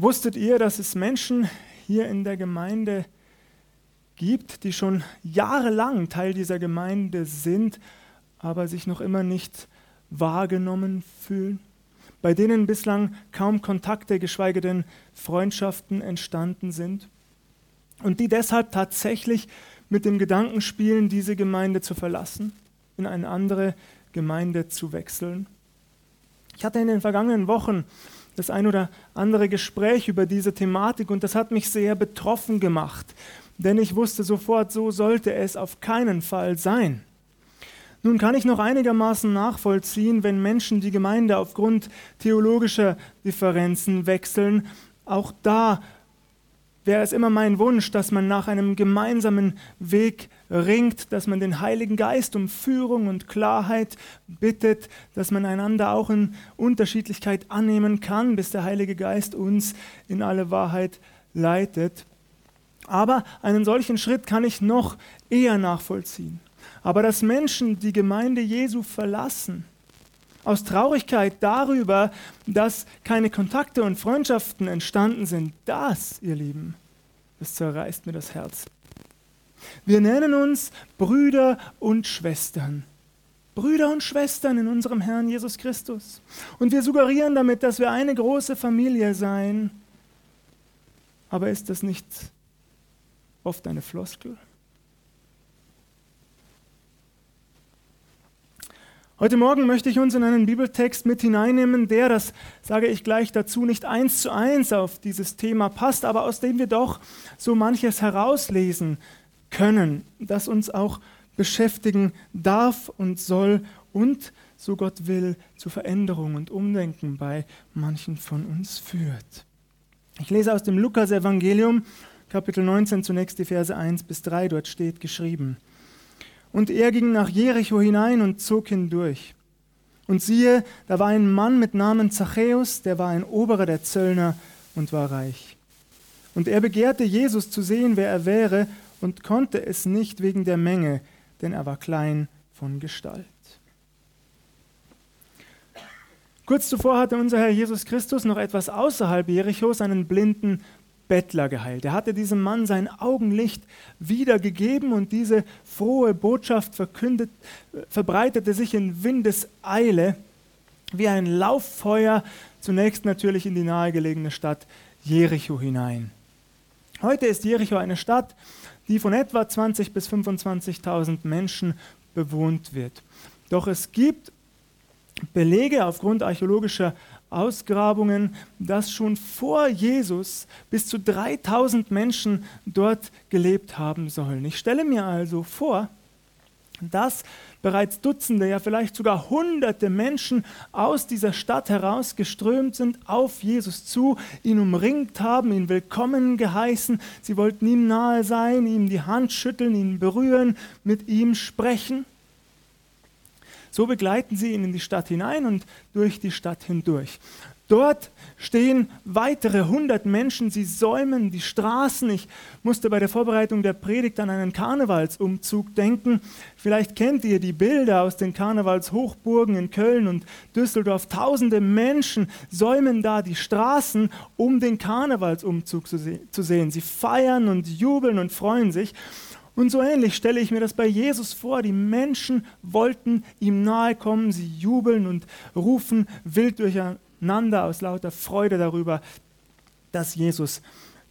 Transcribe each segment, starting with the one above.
Wusstet ihr, dass es Menschen hier in der Gemeinde gibt, die schon jahrelang Teil dieser Gemeinde sind, aber sich noch immer nicht wahrgenommen fühlen? Bei denen bislang kaum Kontakte, geschweige denn Freundschaften entstanden sind? Und die deshalb tatsächlich mit dem Gedanken spielen, diese Gemeinde zu verlassen, in eine andere Gemeinde zu wechseln? Ich hatte in den vergangenen Wochen das ein oder andere Gespräch über diese Thematik und das hat mich sehr betroffen gemacht, denn ich wusste sofort, so sollte es auf keinen Fall sein. Nun kann ich noch einigermaßen nachvollziehen, wenn Menschen die Gemeinde aufgrund theologischer Differenzen wechseln. Auch da wäre es immer mein Wunsch, dass man nach einem gemeinsamen Weg ringt, dass man den Heiligen Geist um Führung und Klarheit bittet, dass man einander auch in Unterschiedlichkeit annehmen kann, bis der Heilige Geist uns in alle Wahrheit leitet. Aber einen solchen Schritt kann ich noch eher nachvollziehen. Aber dass Menschen die Gemeinde Jesu verlassen, aus Traurigkeit darüber, dass keine Kontakte und Freundschaften entstanden sind, das, ihr Lieben, das zerreißt mir das Herz. Wir nennen uns Brüder und Schwestern. Brüder und Schwestern in unserem Herrn Jesus Christus. Und wir suggerieren damit, dass wir eine große Familie seien. Aber ist das nicht oft eine Floskel? Heute Morgen möchte ich uns in einen Bibeltext mit hineinnehmen, der, das sage ich gleich dazu, nicht eins zu eins auf dieses Thema passt, aber aus dem wir doch so manches herauslesen können, das uns auch beschäftigen darf und soll und, so Gott will, zu Veränderung und Umdenken bei manchen von uns führt. Ich lese aus dem Lukas-Evangelium, Kapitel 19, zunächst die Verse 1 bis 3, dort steht geschrieben. Und er ging nach Jericho hinein und zog hindurch. Und siehe, da war ein Mann mit Namen Zachäus, der war ein Oberer der Zöllner und war reich. Und er begehrte Jesus zu sehen, wer er wäre, und konnte es nicht wegen der Menge, denn er war klein von Gestalt. Kurz zuvor hatte unser Herr Jesus Christus noch etwas außerhalb Jerichos einen blinden Bettler geheilt. Er hatte diesem Mann sein Augenlicht wiedergegeben und diese frohe Botschaft verkündet, verbreitete sich in Windeseile wie ein Lauffeuer zunächst natürlich in die nahegelegene Stadt Jericho hinein. Heute ist Jericho eine Stadt, die von etwa 20.000 bis 25.000 Menschen bewohnt wird. Doch es gibt Belege aufgrund archäologischer Ausgrabungen, dass schon vor Jesus bis zu 3000 Menschen dort gelebt haben sollen. Ich stelle mir also vor, dass bereits Dutzende, ja vielleicht sogar Hunderte Menschen aus dieser Stadt herausgeströmt sind auf Jesus zu, ihn umringt haben, ihn willkommen geheißen. Sie wollten ihm nahe sein, ihm die Hand schütteln, ihn berühren, mit ihm sprechen. So begleiten sie ihn in die Stadt hinein und durch die Stadt hindurch. Dort stehen weitere hundert Menschen, sie säumen die Straßen. Ich musste bei der Vorbereitung der Predigt an einen Karnevalsumzug denken. Vielleicht kennt ihr die Bilder aus den Karnevalshochburgen in Köln und Düsseldorf. Tausende Menschen säumen da die Straßen, um den Karnevalsumzug zu, sehen. Sie feiern und jubeln und freuen sich. Und so ähnlich stelle ich mir das bei Jesus vor. Die Menschen wollten ihm nahe kommen, sie jubeln und rufen wild durcheinander aus lauter Freude darüber, dass Jesus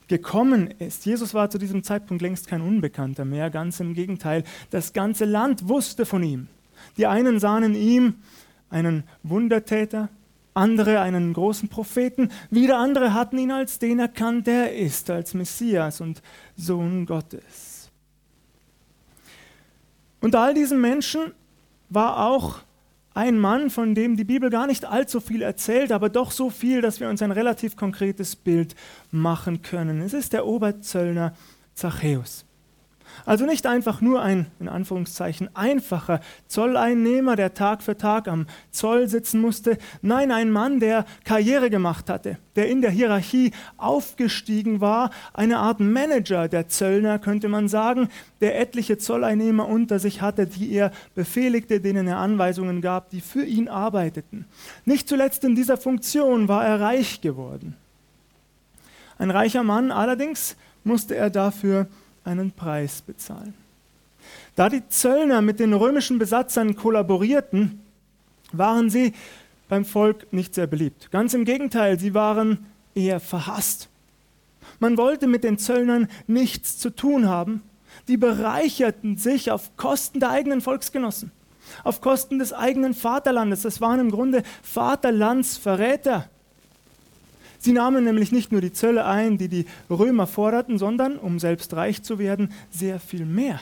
gekommen ist. Jesus war zu diesem Zeitpunkt längst kein Unbekannter mehr, ganz im Gegenteil. Das ganze Land wusste von ihm. Die einen sahen in ihm einen Wundertäter, andere einen großen Propheten, wieder andere hatten ihn als den erkannt, der er ist, als Messias und Sohn Gottes. Unter all diesen Menschen war auch ein Mann, von dem die Bibel gar nicht allzu viel erzählt, aber doch so viel, dass wir uns ein relativ konkretes Bild machen können. Es ist der Oberzöllner Zachäus. Also nicht einfach nur ein, in Anführungszeichen, einfacher Zolleinnehmer, der Tag für Tag am Zoll sitzen musste. Nein, ein Mann, der Karriere gemacht hatte, der in der Hierarchie aufgestiegen war, eine Art Manager der Zöllner, könnte man sagen, der etliche Zolleinnehmer unter sich hatte, die er befehligte, denen er Anweisungen gab, die für ihn arbeiteten. Nicht zuletzt in dieser Funktion war er reich geworden. Ein reicher Mann allerdings musste er dafür einen Preis bezahlen. Da die Zöllner mit den römischen Besatzern kollaborierten, waren sie beim Volk nicht sehr beliebt. Ganz im Gegenteil, sie waren eher verhasst. Man wollte mit den Zöllnern nichts zu tun haben. Die bereicherten sich auf Kosten der eigenen Volksgenossen, auf Kosten des eigenen Vaterlandes. Das waren im Grunde Vaterlandsverräter. Sie nahmen nämlich nicht nur die Zölle ein, die die Römer forderten, sondern, um selbst reich zu werden, sehr viel mehr.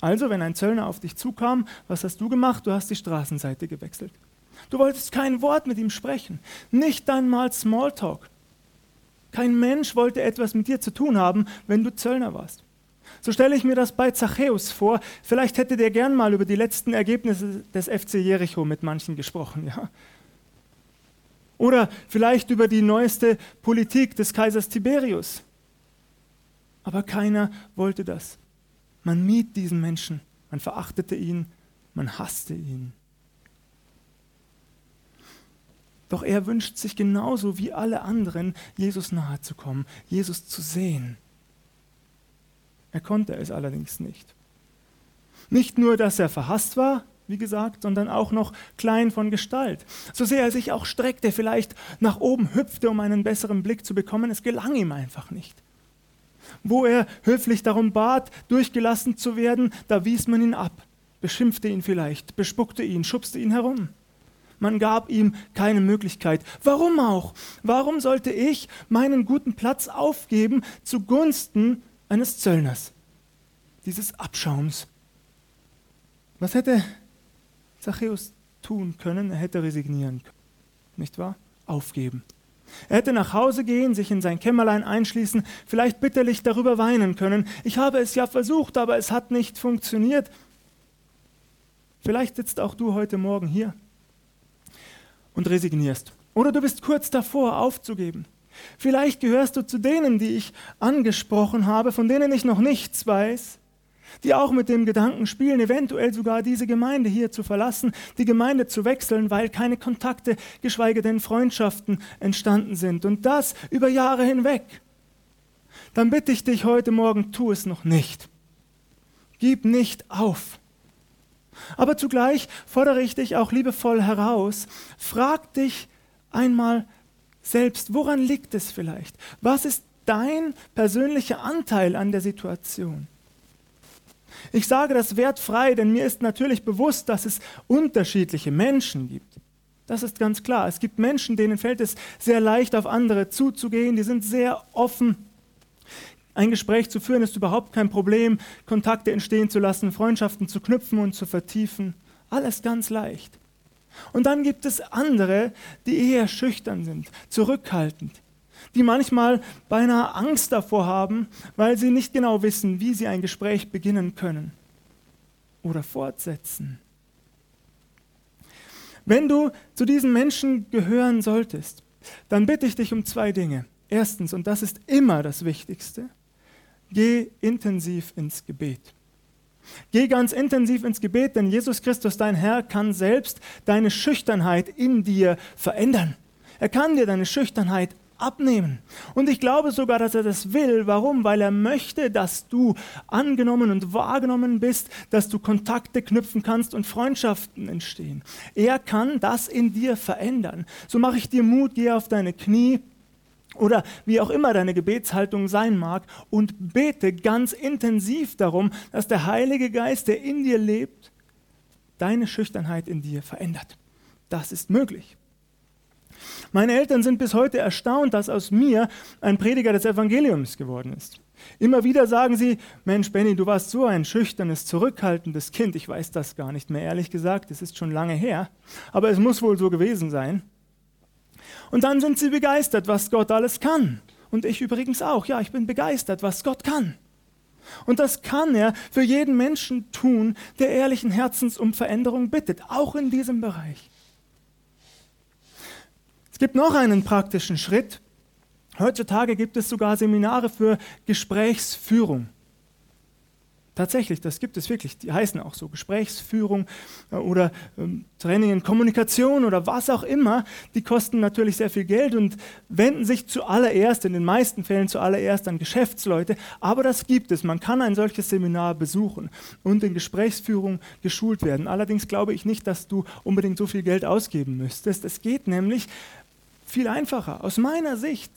Also, wenn ein Zöllner auf dich zukam, was hast du gemacht? Du hast die Straßenseite gewechselt. Du wolltest kein Wort mit ihm sprechen, nicht einmal Smalltalk. Kein Mensch wollte etwas mit dir zu tun haben, wenn du Zöllner warst. So stelle ich mir das bei Zachäus vor. Vielleicht hätte der gern mal über die letzten Ergebnisse des FC Jericho mit manchen gesprochen, ja. Oder vielleicht über die neueste Politik des Kaisers Tiberius. Aber keiner wollte das. Man mied diesen Menschen, man verachtete ihn, man hasste ihn. Doch er wünscht sich genauso wie alle anderen, Jesus nahe zu kommen, Jesus zu sehen. Er konnte es allerdings nicht. Nicht nur, dass er verhasst war, wie gesagt, sondern auch noch klein von Gestalt. So sehr er sich auch streckte, vielleicht nach oben hüpfte, um einen besseren Blick zu bekommen, es gelang ihm einfach nicht. Wo er höflich darum bat, durchgelassen zu werden, da wies man ihn ab, beschimpfte ihn vielleicht, bespuckte ihn, schubste ihn herum. Man gab ihm keine Möglichkeit. Warum auch? Warum sollte ich meinen guten Platz aufgeben zugunsten eines Zöllners? Dieses Abschaums. Was hätte Zachäus tun können? Er hätte resignieren können. Nicht wahr? Aufgeben. Er hätte nach Hause gehen, sich in sein Kämmerlein einschließen, vielleicht bitterlich darüber weinen können. Ich habe es ja versucht, aber es hat nicht funktioniert. Vielleicht sitzt auch du heute Morgen hier und resignierst. Oder du bist kurz davor aufzugeben. Vielleicht gehörst du zu denen, die ich angesprochen habe, von denen ich noch nichts weiß, die auch mit dem Gedanken spielen, eventuell sogar diese Gemeinde hier zu verlassen, die Gemeinde zu wechseln, weil keine Kontakte, geschweige denn Freundschaften entstanden sind. Und das über Jahre hinweg. Dann bitte ich dich heute Morgen, tu es noch nicht. Gib nicht auf. Aber zugleich fordere ich dich auch liebevoll heraus, frag dich einmal selbst, woran liegt es vielleicht? Was ist dein persönlicher Anteil an der Situation? Ich sage das wertfrei, denn mir ist natürlich bewusst, dass es unterschiedliche Menschen gibt. Das ist ganz klar. Es gibt Menschen, denen fällt es sehr leicht, auf andere zuzugehen, die sind sehr offen ein Gespräch zu führen ist überhaupt kein Problem, Kontakte entstehen zu lassen, Freundschaften zu knüpfen und zu vertiefen. Alles ganz leicht. Und dann gibt es andere, die eher schüchtern sind, zurückhaltend, die manchmal beinahe Angst davor haben, weil sie nicht genau wissen, wie sie ein Gespräch beginnen können oder fortsetzen. Wenn du zu diesen Menschen gehören solltest, dann bitte ich dich um zwei Dinge. Erstens, und das ist immer das Wichtigste, Geh intensiv ins Gebet. Geh ganz intensiv ins Gebet, denn Jesus Christus, dein Herr, kann selbst deine Schüchternheit in dir verändern. Er kann dir deine Schüchternheit abnehmen. Und ich glaube sogar, dass er das will. Warum? Weil er möchte, dass du angenommen und wahrgenommen bist, dass du Kontakte knüpfen kannst und Freundschaften entstehen. Er kann das in dir verändern. So mache ich dir Mut, geh auf deine Knie oder wie auch immer deine Gebetshaltung sein mag und bete ganz intensiv darum, dass der Heilige Geist, der in dir lebt, deine Schüchternheit in dir verändert. Das ist möglich. Meine Eltern sind bis heute erstaunt, dass aus mir ein Prediger des Evangeliums geworden ist. Immer wieder sagen sie, Mensch, Benny, du warst so ein schüchternes, zurückhaltendes Kind. Ich weiß das gar nicht mehr, ehrlich gesagt, es ist schon lange her, aber es muss wohl so gewesen sein. Und dann sind sie begeistert, was Gott alles kann. Und ich übrigens auch. Ja, ich bin begeistert, was Gott kann. Und das kann er für jeden Menschen tun, der ehrlichen Herzens um Veränderung bittet, auch in diesem Bereich. Es gibt noch einen praktischen Schritt. Heutzutage gibt es sogar Seminare für Gesprächsführung. Tatsächlich, das gibt es wirklich. Die heißen auch so Gesprächsführung äh, oder ähm, Training in Kommunikation oder was auch immer. Die kosten natürlich sehr viel Geld und wenden sich zuallererst, in den meisten Fällen zuallererst an Geschäftsleute. Aber das gibt es. Man kann ein solches Seminar besuchen und in Gesprächsführung geschult werden. Allerdings glaube ich nicht, dass du unbedingt so viel Geld ausgeben müsstest. Es geht nämlich viel einfacher, aus meiner Sicht.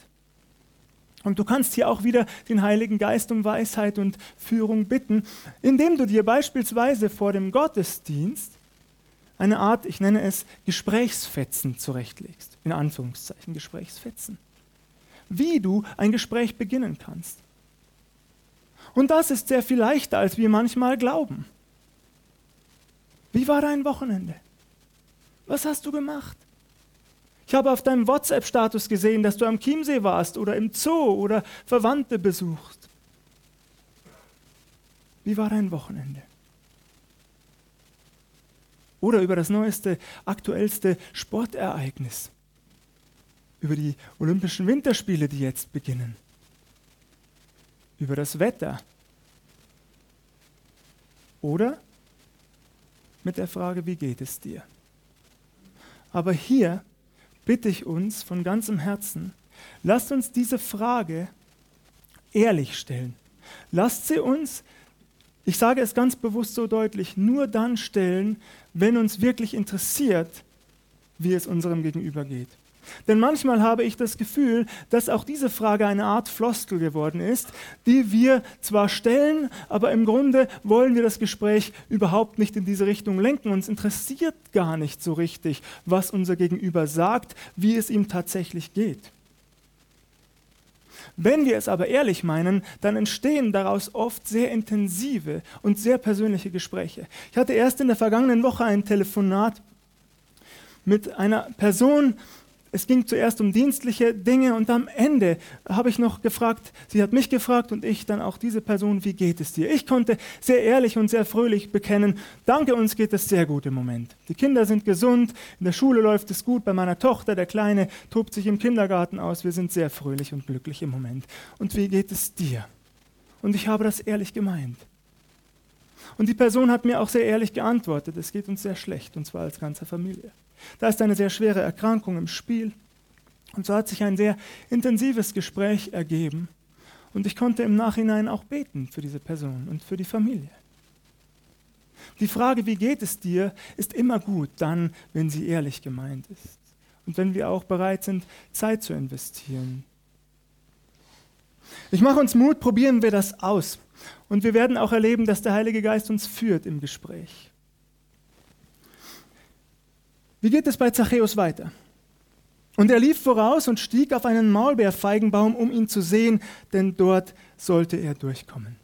Und du kannst hier auch wieder den Heiligen Geist um Weisheit und Führung bitten, indem du dir beispielsweise vor dem Gottesdienst eine Art, ich nenne es Gesprächsfetzen zurechtlegst. In Anführungszeichen Gesprächsfetzen. Wie du ein Gespräch beginnen kannst. Und das ist sehr viel leichter, als wir manchmal glauben. Wie war dein Wochenende? Was hast du gemacht? Ich habe auf deinem WhatsApp-Status gesehen, dass du am Chiemsee warst oder im Zoo oder Verwandte besuchst. Wie war dein Wochenende? Oder über das neueste, aktuellste Sportereignis. Über die Olympischen Winterspiele, die jetzt beginnen. Über das Wetter. Oder mit der Frage, wie geht es dir? Aber hier bitte ich uns von ganzem Herzen, lasst uns diese Frage ehrlich stellen. Lasst sie uns, ich sage es ganz bewusst so deutlich, nur dann stellen, wenn uns wirklich interessiert, wie es unserem Gegenüber geht. Denn manchmal habe ich das Gefühl, dass auch diese Frage eine Art Floskel geworden ist, die wir zwar stellen, aber im Grunde wollen wir das Gespräch überhaupt nicht in diese Richtung lenken. Uns interessiert gar nicht so richtig, was unser Gegenüber sagt, wie es ihm tatsächlich geht. Wenn wir es aber ehrlich meinen, dann entstehen daraus oft sehr intensive und sehr persönliche Gespräche. Ich hatte erst in der vergangenen Woche ein Telefonat mit einer Person, es ging zuerst um dienstliche Dinge und am Ende habe ich noch gefragt, sie hat mich gefragt und ich dann auch diese Person, wie geht es dir? Ich konnte sehr ehrlich und sehr fröhlich bekennen, danke, uns geht es sehr gut im Moment. Die Kinder sind gesund, in der Schule läuft es gut, bei meiner Tochter, der Kleine, tobt sich im Kindergarten aus, wir sind sehr fröhlich und glücklich im Moment. Und wie geht es dir? Und ich habe das ehrlich gemeint. Und die Person hat mir auch sehr ehrlich geantwortet, es geht uns sehr schlecht, und zwar als ganze Familie. Da ist eine sehr schwere Erkrankung im Spiel. Und so hat sich ein sehr intensives Gespräch ergeben. Und ich konnte im Nachhinein auch beten für diese Person und für die Familie. Die Frage, wie geht es dir, ist immer gut, dann, wenn sie ehrlich gemeint ist. Und wenn wir auch bereit sind, Zeit zu investieren. Ich mache uns Mut, probieren wir das aus. Und wir werden auch erleben, dass der Heilige Geist uns führt im Gespräch. Wie geht es bei Zachäus weiter? Und er lief voraus und stieg auf einen Maulbeerfeigenbaum, um ihn zu sehen, denn dort sollte er durchkommen.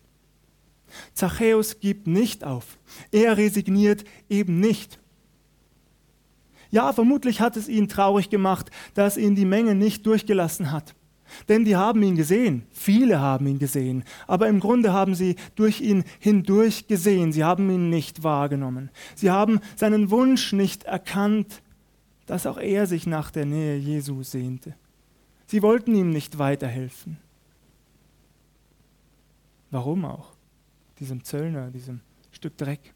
Zachäus gibt nicht auf. Er resigniert eben nicht. Ja, vermutlich hat es ihn traurig gemacht, dass ihn die Menge nicht durchgelassen hat. Denn die haben ihn gesehen, viele haben ihn gesehen, aber im Grunde haben sie durch ihn hindurch gesehen, sie haben ihn nicht wahrgenommen. Sie haben seinen Wunsch nicht erkannt, dass auch er sich nach der Nähe Jesu sehnte. Sie wollten ihm nicht weiterhelfen. Warum auch? Diesem Zöllner, diesem Stück Dreck.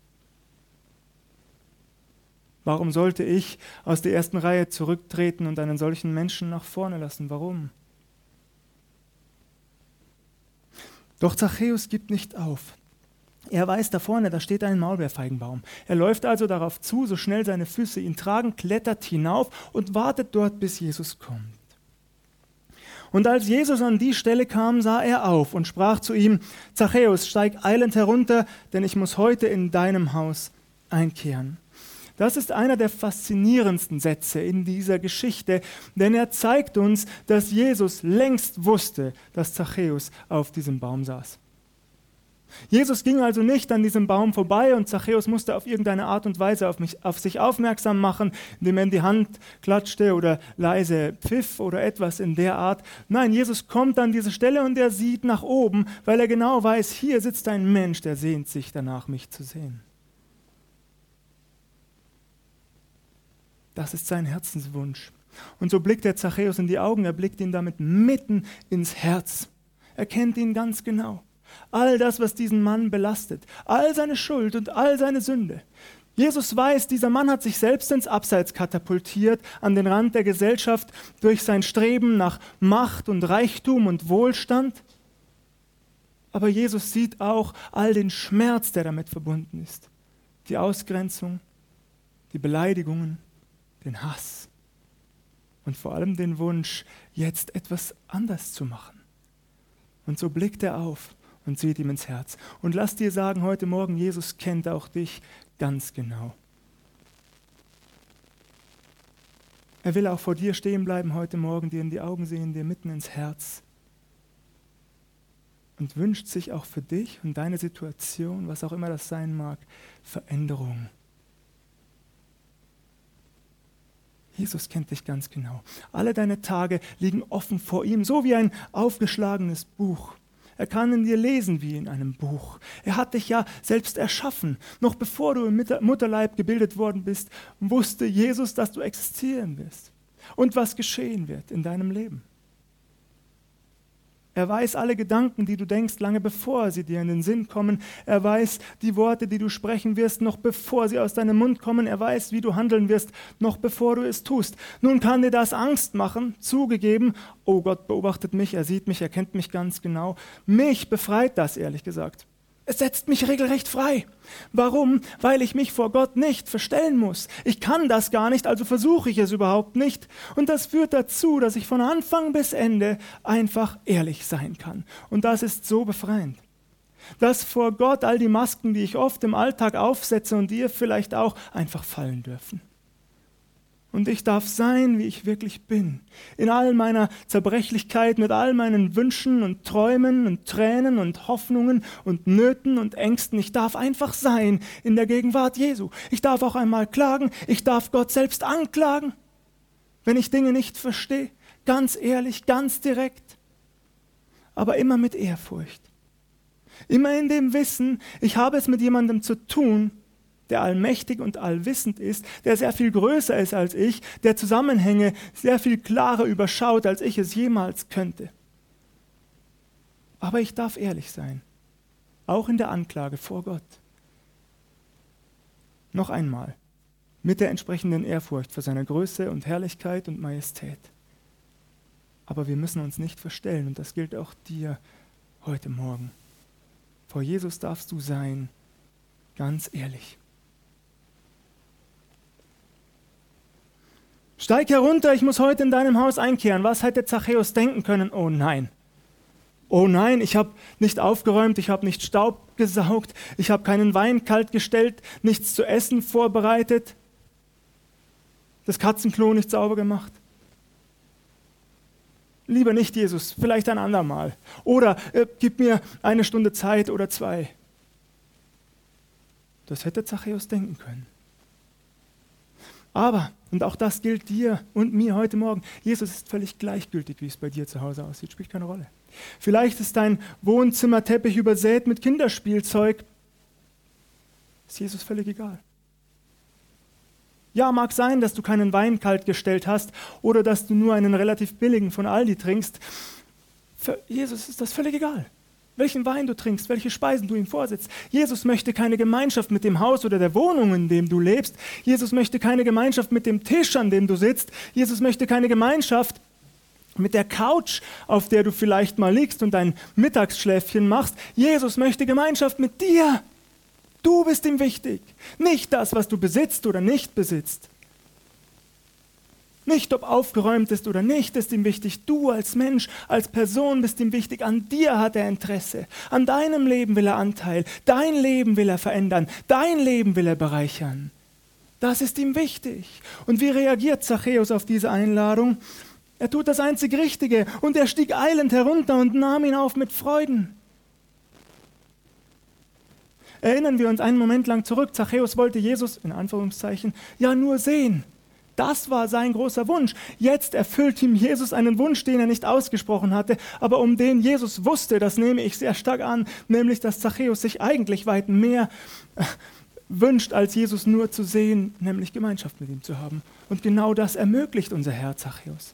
Warum sollte ich aus der ersten Reihe zurücktreten und einen solchen Menschen nach vorne lassen? Warum? Doch Zachäus gibt nicht auf. Er weiß da vorne, da steht ein Maulbeerfeigenbaum. Er läuft also darauf zu, so schnell seine Füße ihn tragen, klettert hinauf und wartet dort, bis Jesus kommt. Und als Jesus an die Stelle kam, sah er auf und sprach zu ihm, Zachäus, steig eilend herunter, denn ich muss heute in deinem Haus einkehren. Das ist einer der faszinierendsten Sätze in dieser Geschichte, denn er zeigt uns, dass Jesus längst wusste, dass Zachäus auf diesem Baum saß. Jesus ging also nicht an diesem Baum vorbei und Zachäus musste auf irgendeine Art und Weise auf, mich, auf sich aufmerksam machen, indem er in die Hand klatschte oder leise pfiff oder etwas in der Art. Nein, Jesus kommt an diese Stelle und er sieht nach oben, weil er genau weiß, hier sitzt ein Mensch, der sehnt sich danach, mich zu sehen. Das ist sein Herzenswunsch. Und so blickt der Zachäus in die Augen, er blickt ihn damit mitten ins Herz. Er kennt ihn ganz genau. all das, was diesen Mann belastet, all seine Schuld und all seine Sünde. Jesus weiß, dieser Mann hat sich selbst ins Abseits katapultiert, an den Rand der Gesellschaft durch sein Streben nach Macht und Reichtum und Wohlstand. Aber Jesus sieht auch all den Schmerz, der damit verbunden ist. Die Ausgrenzung, die Beleidigungen, den Hass und vor allem den Wunsch, jetzt etwas anders zu machen. Und so blickt er auf und sieht ihm ins Herz. Und lass dir sagen heute Morgen, Jesus kennt auch dich ganz genau. Er will auch vor dir stehen bleiben heute Morgen, dir in die Augen sehen, dir mitten ins Herz. Und wünscht sich auch für dich und deine Situation, was auch immer das sein mag, Veränderung. Jesus kennt dich ganz genau. Alle deine Tage liegen offen vor ihm, so wie ein aufgeschlagenes Buch. Er kann in dir lesen wie in einem Buch. Er hat dich ja selbst erschaffen. Noch bevor du im Mutterleib gebildet worden bist, wusste Jesus, dass du existieren wirst und was geschehen wird in deinem Leben. Er weiß alle Gedanken, die du denkst, lange bevor sie dir in den Sinn kommen. Er weiß die Worte, die du sprechen wirst, noch bevor sie aus deinem Mund kommen. Er weiß, wie du handeln wirst, noch bevor du es tust. Nun kann dir das Angst machen, zugegeben. Oh Gott beobachtet mich, er sieht mich, er kennt mich ganz genau. Mich befreit das, ehrlich gesagt. Es setzt mich regelrecht frei. Warum? Weil ich mich vor Gott nicht verstellen muss. Ich kann das gar nicht, also versuche ich es überhaupt nicht. Und das führt dazu, dass ich von Anfang bis Ende einfach ehrlich sein kann. Und das ist so befreiend. Dass vor Gott all die Masken, die ich oft im Alltag aufsetze und dir vielleicht auch, einfach fallen dürfen. Und ich darf sein, wie ich wirklich bin. In all meiner Zerbrechlichkeit, mit all meinen Wünschen und Träumen und Tränen und Hoffnungen und Nöten und Ängsten. Ich darf einfach sein in der Gegenwart Jesu. Ich darf auch einmal klagen. Ich darf Gott selbst anklagen, wenn ich Dinge nicht verstehe. Ganz ehrlich, ganz direkt. Aber immer mit Ehrfurcht. Immer in dem Wissen, ich habe es mit jemandem zu tun, der allmächtig und allwissend ist, der sehr viel größer ist als ich, der Zusammenhänge sehr viel klarer überschaut, als ich es jemals könnte. Aber ich darf ehrlich sein, auch in der Anklage vor Gott. Noch einmal, mit der entsprechenden Ehrfurcht vor seiner Größe und Herrlichkeit und Majestät. Aber wir müssen uns nicht verstellen und das gilt auch dir heute Morgen. Vor Jesus darfst du sein, ganz ehrlich. Steig herunter, ich muss heute in deinem Haus einkehren. Was hätte Zachäus denken können? Oh nein. Oh nein, ich habe nicht aufgeräumt, ich habe nicht Staub gesaugt, ich habe keinen Wein kalt gestellt, nichts zu essen vorbereitet, das Katzenklo nicht sauber gemacht. Lieber nicht, Jesus, vielleicht ein andermal. Oder äh, gib mir eine Stunde Zeit oder zwei. Das hätte Zachäus denken können. Aber, und auch das gilt dir und mir heute Morgen, Jesus ist völlig gleichgültig, wie es bei dir zu Hause aussieht, spielt keine Rolle. Vielleicht ist dein Wohnzimmerteppich übersät mit Kinderspielzeug, ist Jesus völlig egal. Ja, mag sein, dass du keinen Wein kalt gestellt hast oder dass du nur einen relativ billigen von Aldi trinkst. Für Jesus ist das völlig egal welchen Wein du trinkst, welche Speisen du ihm vorsetzt. Jesus möchte keine Gemeinschaft mit dem Haus oder der Wohnung, in dem du lebst. Jesus möchte keine Gemeinschaft mit dem Tisch, an dem du sitzt. Jesus möchte keine Gemeinschaft mit der Couch, auf der du vielleicht mal liegst und dein Mittagsschläfchen machst. Jesus möchte Gemeinschaft mit dir. Du bist ihm wichtig, nicht das, was du besitzt oder nicht besitzt. Nicht, ob aufgeräumt ist oder nicht, ist ihm wichtig. Du als Mensch, als Person bist ihm wichtig. An dir hat er Interesse. An deinem Leben will er Anteil. Dein Leben will er verändern. Dein Leben will er bereichern. Das ist ihm wichtig. Und wie reagiert Zachäus auf diese Einladung? Er tut das einzig Richtige und er stieg eilend herunter und nahm ihn auf mit Freuden. Erinnern wir uns einen Moment lang zurück. Zachäus wollte Jesus, in Anführungszeichen, ja nur sehen. Das war sein großer Wunsch. Jetzt erfüllt ihm Jesus einen Wunsch, den er nicht ausgesprochen hatte, aber um den Jesus wusste, das nehme ich sehr stark an, nämlich dass Zachäus sich eigentlich weit mehr äh, wünscht, als Jesus nur zu sehen, nämlich Gemeinschaft mit ihm zu haben. Und genau das ermöglicht unser Herr Zachäus.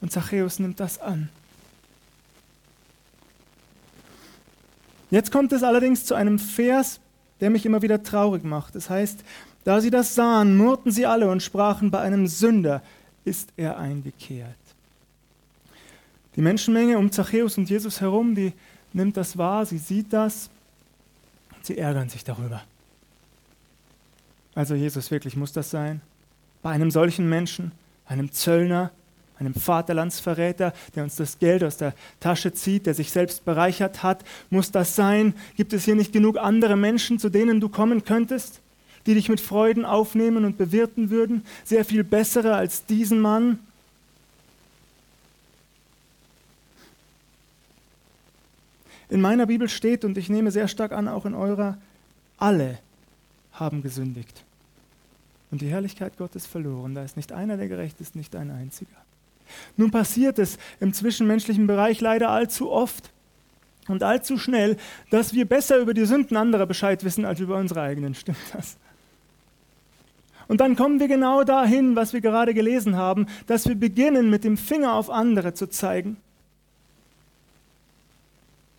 Und Zachäus nimmt das an. Jetzt kommt es allerdings zu einem Vers, der mich immer wieder traurig macht. Das heißt, da sie das sahen, murrten sie alle und sprachen, bei einem Sünder ist er eingekehrt. Die Menschenmenge um Zachäus und Jesus herum, die nimmt das wahr, sie sieht das, sie ärgern sich darüber. Also Jesus, wirklich muss das sein? Bei einem solchen Menschen, einem Zöllner, einem Vaterlandsverräter, der uns das Geld aus der Tasche zieht, der sich selbst bereichert hat, muss das sein? Gibt es hier nicht genug andere Menschen, zu denen du kommen könntest, die dich mit Freuden aufnehmen und bewirten würden? Sehr viel bessere als diesen Mann? In meiner Bibel steht, und ich nehme sehr stark an, auch in eurer, alle haben gesündigt und die Herrlichkeit Gottes verloren. Da ist nicht einer, der gerecht ist, nicht ein einziger. Nun passiert es im zwischenmenschlichen Bereich leider allzu oft und allzu schnell, dass wir besser über die Sünden anderer Bescheid wissen als über unsere eigenen. Stimmt das? Und dann kommen wir genau dahin, was wir gerade gelesen haben, dass wir beginnen, mit dem Finger auf andere zu zeigen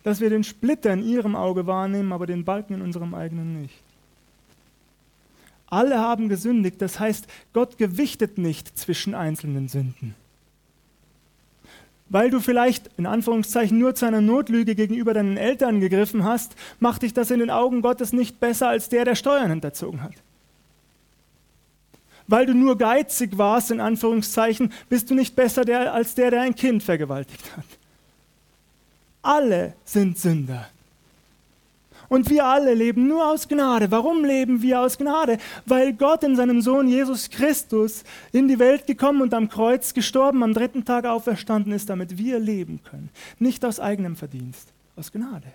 dass wir den Splitter in ihrem Auge wahrnehmen, aber den Balken in unserem eigenen nicht. Alle haben gesündigt, das heißt, Gott gewichtet nicht zwischen einzelnen Sünden. Weil du vielleicht in Anführungszeichen nur zu einer Notlüge gegenüber deinen Eltern gegriffen hast, macht dich das in den Augen Gottes nicht besser als der, der Steuern hinterzogen hat. Weil du nur geizig warst, in Anführungszeichen, bist du nicht besser der, als der, der ein Kind vergewaltigt hat. Alle sind Sünder. Und wir alle leben nur aus Gnade. Warum leben wir aus Gnade? Weil Gott in seinem Sohn Jesus Christus in die Welt gekommen und am Kreuz gestorben, am dritten Tag auferstanden ist, damit wir leben können. Nicht aus eigenem Verdienst, aus Gnade.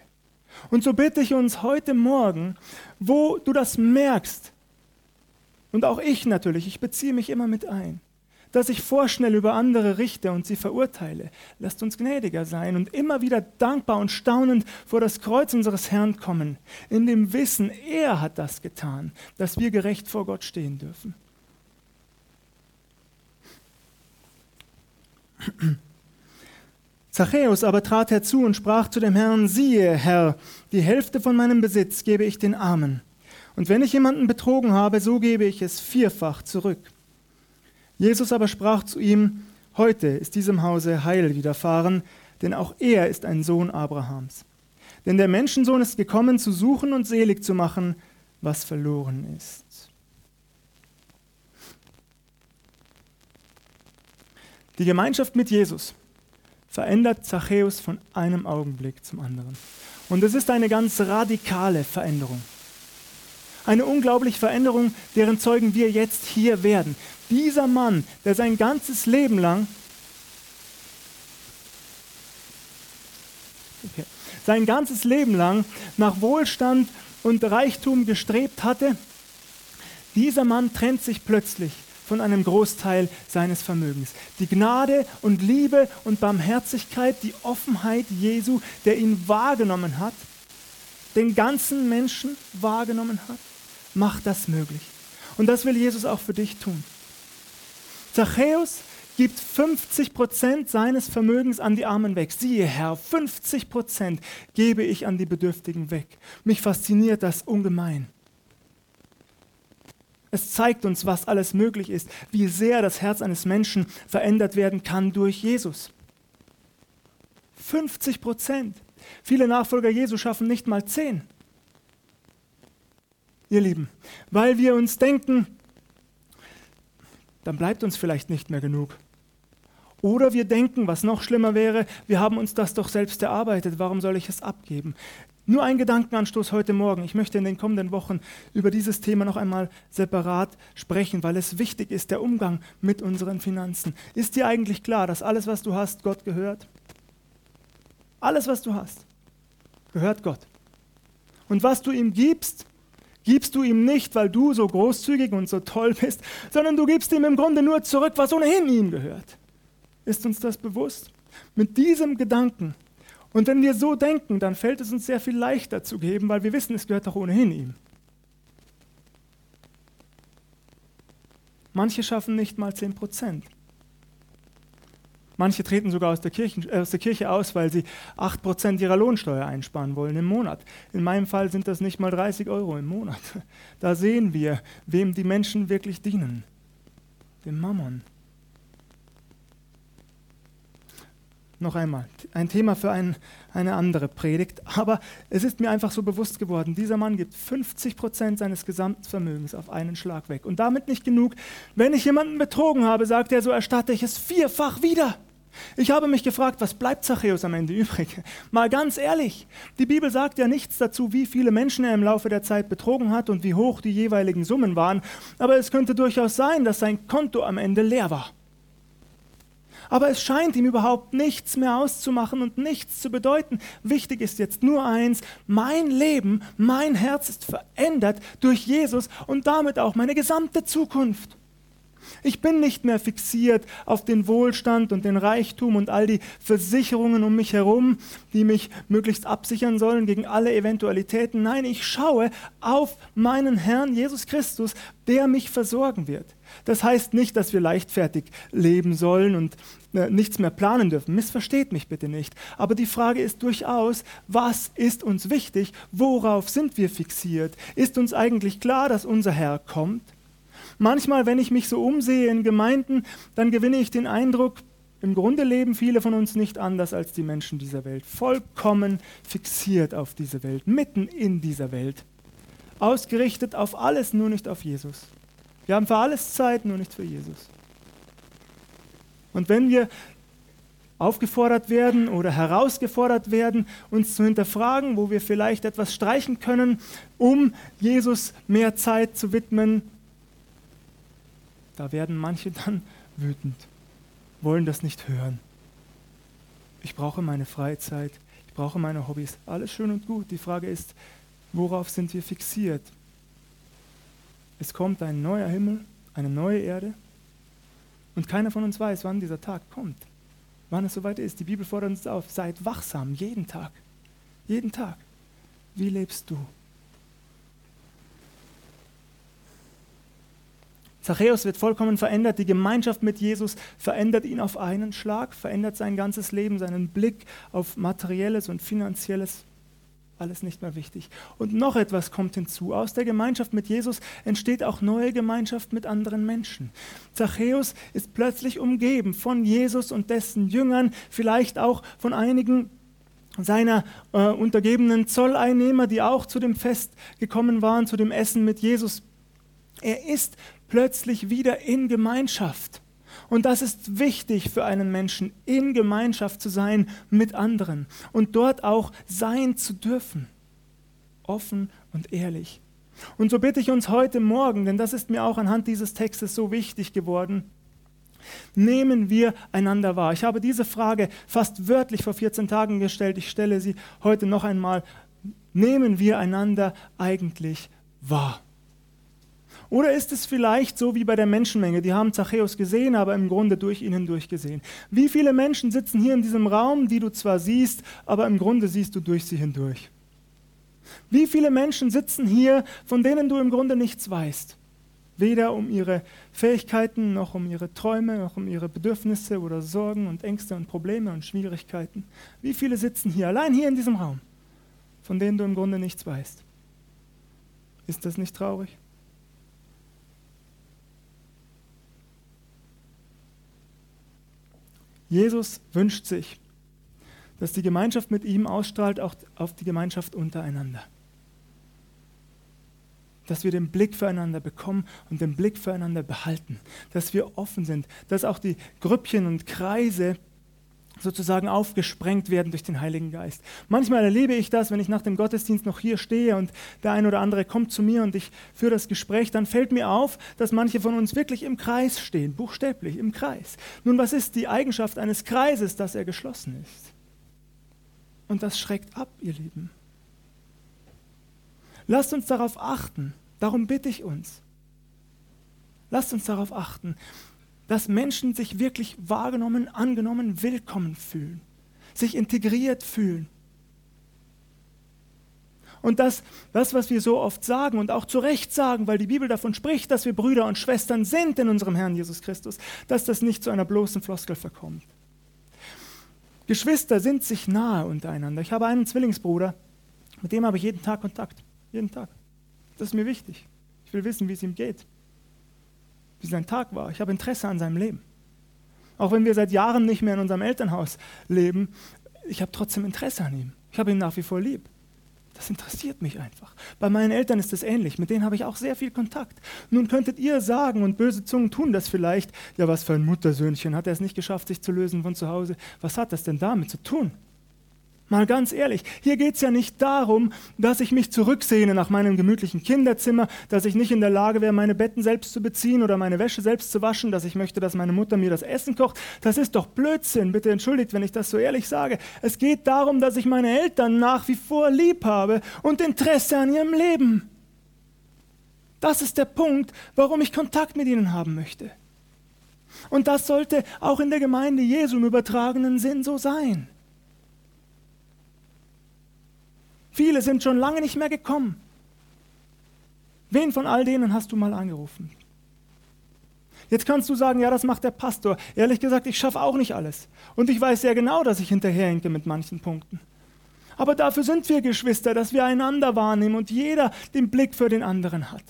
Und so bitte ich uns heute Morgen, wo du das merkst, und auch ich natürlich, ich beziehe mich immer mit ein, dass ich vorschnell über andere richte und sie verurteile. Lasst uns gnädiger sein und immer wieder dankbar und staunend vor das Kreuz unseres Herrn kommen, in dem Wissen, er hat das getan, dass wir gerecht vor Gott stehen dürfen. Zachäus aber trat herzu und sprach zu dem Herrn, siehe, Herr, die Hälfte von meinem Besitz gebe ich den Armen. Und wenn ich jemanden betrogen habe, so gebe ich es vierfach zurück. Jesus aber sprach zu ihm, heute ist diesem Hause Heil widerfahren, denn auch er ist ein Sohn Abrahams. Denn der Menschensohn ist gekommen, zu suchen und selig zu machen, was verloren ist. Die Gemeinschaft mit Jesus verändert Zachäus von einem Augenblick zum anderen. Und es ist eine ganz radikale Veränderung. Eine unglaubliche Veränderung, deren Zeugen wir jetzt hier werden. Dieser Mann, der sein ganzes Leben lang okay, sein ganzes Leben lang nach Wohlstand und Reichtum gestrebt hatte, dieser Mann trennt sich plötzlich von einem Großteil seines Vermögens. Die Gnade und Liebe und Barmherzigkeit, die Offenheit Jesu, der ihn wahrgenommen hat, den ganzen Menschen wahrgenommen hat, macht das möglich. Und das will Jesus auch für dich tun. Zachäus gibt 50 Prozent seines Vermögens an die Armen weg. Siehe, Herr, 50 Prozent gebe ich an die Bedürftigen weg. Mich fasziniert das ungemein. Es zeigt uns, was alles möglich ist, wie sehr das Herz eines Menschen verändert werden kann durch Jesus. 50 Prozent. Viele Nachfolger Jesu schaffen nicht mal 10 ihr Lieben, weil wir uns denken, dann bleibt uns vielleicht nicht mehr genug. Oder wir denken, was noch schlimmer wäre, wir haben uns das doch selbst erarbeitet, warum soll ich es abgeben? Nur ein Gedankenanstoß heute Morgen. Ich möchte in den kommenden Wochen über dieses Thema noch einmal separat sprechen, weil es wichtig ist, der Umgang mit unseren Finanzen. Ist dir eigentlich klar, dass alles, was du hast, Gott gehört? Alles, was du hast, gehört Gott. Und was du ihm gibst, gibst du ihm nicht, weil du so großzügig und so toll bist, sondern du gibst ihm im Grunde nur zurück, was ohnehin ihm gehört. Ist uns das bewusst? Mit diesem Gedanken. Und wenn wir so denken, dann fällt es uns sehr viel leichter zu geben, weil wir wissen, es gehört doch ohnehin ihm. Manche schaffen nicht mal 10 Prozent. Manche treten sogar aus der, Kirchen, äh, aus der Kirche aus, weil sie 8% ihrer Lohnsteuer einsparen wollen im Monat. In meinem Fall sind das nicht mal 30 Euro im Monat. Da sehen wir, wem die Menschen wirklich dienen. Dem Mammon. Noch einmal, ein Thema für ein, eine andere Predigt, aber es ist mir einfach so bewusst geworden, dieser Mann gibt 50 Prozent seines gesamten Vermögens auf einen Schlag weg. Und damit nicht genug, wenn ich jemanden betrogen habe, sagt er, so erstatte ich es vierfach wieder. Ich habe mich gefragt, was bleibt Zachäus am Ende übrig? Mal ganz ehrlich, die Bibel sagt ja nichts dazu, wie viele Menschen er im Laufe der Zeit betrogen hat und wie hoch die jeweiligen Summen waren, aber es könnte durchaus sein, dass sein Konto am Ende leer war aber es scheint ihm überhaupt nichts mehr auszumachen und nichts zu bedeuten. Wichtig ist jetzt nur eins, mein Leben, mein Herz ist verändert durch Jesus und damit auch meine gesamte Zukunft. Ich bin nicht mehr fixiert auf den Wohlstand und den Reichtum und all die Versicherungen um mich herum, die mich möglichst absichern sollen gegen alle Eventualitäten. Nein, ich schaue auf meinen Herrn Jesus Christus, der mich versorgen wird. Das heißt nicht, dass wir leichtfertig leben sollen und äh, nichts mehr planen dürfen. Missversteht mich bitte nicht. Aber die Frage ist durchaus, was ist uns wichtig? Worauf sind wir fixiert? Ist uns eigentlich klar, dass unser Herr kommt? Manchmal, wenn ich mich so umsehe in Gemeinden, dann gewinne ich den Eindruck, im Grunde leben viele von uns nicht anders als die Menschen dieser Welt. Vollkommen fixiert auf diese Welt, mitten in dieser Welt. Ausgerichtet auf alles, nur nicht auf Jesus. Wir haben für alles Zeit, nur nicht für Jesus. Und wenn wir aufgefordert werden oder herausgefordert werden, uns zu hinterfragen, wo wir vielleicht etwas streichen können, um Jesus mehr Zeit zu widmen, da werden manche dann wütend, wollen das nicht hören. Ich brauche meine Freizeit, ich brauche meine Hobbys, alles schön und gut. Die Frage ist, worauf sind wir fixiert? Es kommt ein neuer Himmel, eine neue Erde und keiner von uns weiß, wann dieser Tag kommt, wann es soweit ist. Die Bibel fordert uns auf, seid wachsam, jeden Tag, jeden Tag. Wie lebst du? Zachäus wird vollkommen verändert. Die Gemeinschaft mit Jesus verändert ihn auf einen Schlag, verändert sein ganzes Leben, seinen Blick auf materielles und finanzielles alles nicht mehr wichtig. Und noch etwas kommt hinzu. Aus der Gemeinschaft mit Jesus entsteht auch neue Gemeinschaft mit anderen Menschen. Zachäus ist plötzlich umgeben von Jesus und dessen Jüngern, vielleicht auch von einigen seiner äh, untergebenen Zolleinnehmer, die auch zu dem Fest gekommen waren, zu dem Essen mit Jesus. Er ist plötzlich wieder in Gemeinschaft. Und das ist wichtig für einen Menschen, in Gemeinschaft zu sein mit anderen und dort auch sein zu dürfen. Offen und ehrlich. Und so bitte ich uns heute Morgen, denn das ist mir auch anhand dieses Textes so wichtig geworden, nehmen wir einander wahr. Ich habe diese Frage fast wörtlich vor 14 Tagen gestellt. Ich stelle sie heute noch einmal. Nehmen wir einander eigentlich wahr? Oder ist es vielleicht so wie bei der Menschenmenge? Die haben Zachäus gesehen, aber im Grunde durch ihn hindurch gesehen. Wie viele Menschen sitzen hier in diesem Raum, die du zwar siehst, aber im Grunde siehst du durch sie hindurch? Wie viele Menschen sitzen hier, von denen du im Grunde nichts weißt? Weder um ihre Fähigkeiten, noch um ihre Träume, noch um ihre Bedürfnisse oder Sorgen und Ängste und Probleme und Schwierigkeiten. Wie viele sitzen hier, allein hier in diesem Raum, von denen du im Grunde nichts weißt? Ist das nicht traurig? Jesus wünscht sich, dass die Gemeinschaft mit ihm ausstrahlt auch auf die Gemeinschaft untereinander. Dass wir den Blick füreinander bekommen und den Blick füreinander behalten. Dass wir offen sind. Dass auch die Grüppchen und Kreise sozusagen aufgesprengt werden durch den Heiligen Geist. Manchmal erlebe ich das, wenn ich nach dem Gottesdienst noch hier stehe und der ein oder andere kommt zu mir und ich führe das Gespräch, dann fällt mir auf, dass manche von uns wirklich im Kreis stehen, buchstäblich im Kreis. Nun, was ist die Eigenschaft eines Kreises, dass er geschlossen ist? Und das schreckt ab, ihr Lieben. Lasst uns darauf achten, darum bitte ich uns. Lasst uns darauf achten, dass Menschen sich wirklich wahrgenommen, angenommen, willkommen fühlen, sich integriert fühlen. Und dass das, was wir so oft sagen und auch zu Recht sagen, weil die Bibel davon spricht, dass wir Brüder und Schwestern sind in unserem Herrn Jesus Christus, dass das nicht zu einer bloßen Floskel verkommt. Geschwister sind sich nahe untereinander. Ich habe einen Zwillingsbruder, mit dem habe ich jeden Tag Kontakt. Jeden Tag. Das ist mir wichtig. Ich will wissen, wie es ihm geht. Wie sein Tag war. Ich habe Interesse an seinem Leben. Auch wenn wir seit Jahren nicht mehr in unserem Elternhaus leben, ich habe trotzdem Interesse an ihm. Ich habe ihn nach wie vor lieb. Das interessiert mich einfach. Bei meinen Eltern ist es ähnlich. Mit denen habe ich auch sehr viel Kontakt. Nun könntet ihr sagen, und böse Zungen tun das vielleicht, ja, was für ein Muttersöhnchen, hat er es nicht geschafft, sich zu lösen von zu Hause? Was hat das denn damit zu tun? Mal ganz ehrlich, hier geht es ja nicht darum, dass ich mich zurücksehne nach meinem gemütlichen Kinderzimmer, dass ich nicht in der Lage wäre, meine Betten selbst zu beziehen oder meine Wäsche selbst zu waschen, dass ich möchte, dass meine Mutter mir das Essen kocht. Das ist doch Blödsinn. Bitte entschuldigt, wenn ich das so ehrlich sage. Es geht darum, dass ich meine Eltern nach wie vor lieb habe und Interesse an ihrem Leben. Das ist der Punkt, warum ich Kontakt mit ihnen haben möchte. Und das sollte auch in der Gemeinde Jesu im übertragenen Sinn so sein. Viele sind schon lange nicht mehr gekommen. Wen von all denen hast du mal angerufen? Jetzt kannst du sagen, ja, das macht der Pastor. Ehrlich gesagt, ich schaffe auch nicht alles. Und ich weiß sehr genau, dass ich hinterherhinke mit manchen Punkten. Aber dafür sind wir Geschwister, dass wir einander wahrnehmen und jeder den Blick für den anderen hat.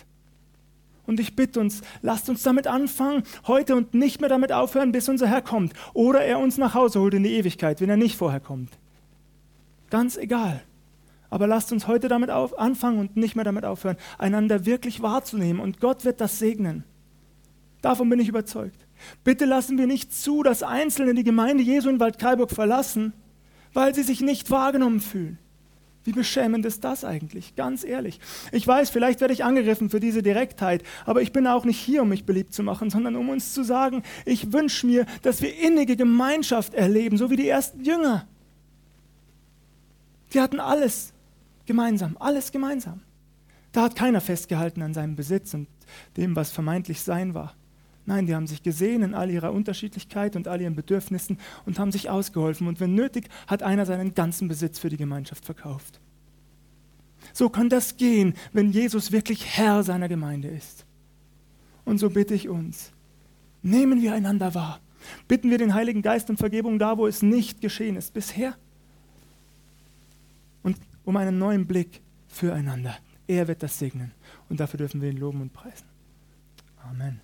Und ich bitte uns, lasst uns damit anfangen, heute und nicht mehr damit aufhören, bis unser Herr kommt. Oder er uns nach Hause holt in die Ewigkeit, wenn er nicht vorher kommt. Ganz egal. Aber lasst uns heute damit auf, anfangen und nicht mehr damit aufhören, einander wirklich wahrzunehmen. Und Gott wird das segnen. Davon bin ich überzeugt. Bitte lassen wir nicht zu, dass Einzelne die Gemeinde Jesu in Waldkraiburg verlassen, weil sie sich nicht wahrgenommen fühlen. Wie beschämend ist das eigentlich? Ganz ehrlich. Ich weiß, vielleicht werde ich angegriffen für diese Direktheit, aber ich bin auch nicht hier, um mich beliebt zu machen, sondern um uns zu sagen, ich wünsche mir, dass wir innige Gemeinschaft erleben, so wie die ersten Jünger. Sie hatten alles. Gemeinsam, alles gemeinsam. Da hat keiner festgehalten an seinem Besitz und dem, was vermeintlich sein war. Nein, die haben sich gesehen in all ihrer Unterschiedlichkeit und all ihren Bedürfnissen und haben sich ausgeholfen. Und wenn nötig, hat einer seinen ganzen Besitz für die Gemeinschaft verkauft. So kann das gehen, wenn Jesus wirklich Herr seiner Gemeinde ist. Und so bitte ich uns, nehmen wir einander wahr. Bitten wir den Heiligen Geist um Vergebung da, wo es nicht geschehen ist bisher. Um einen neuen Blick füreinander. Er wird das segnen und dafür dürfen wir ihn loben und preisen. Amen.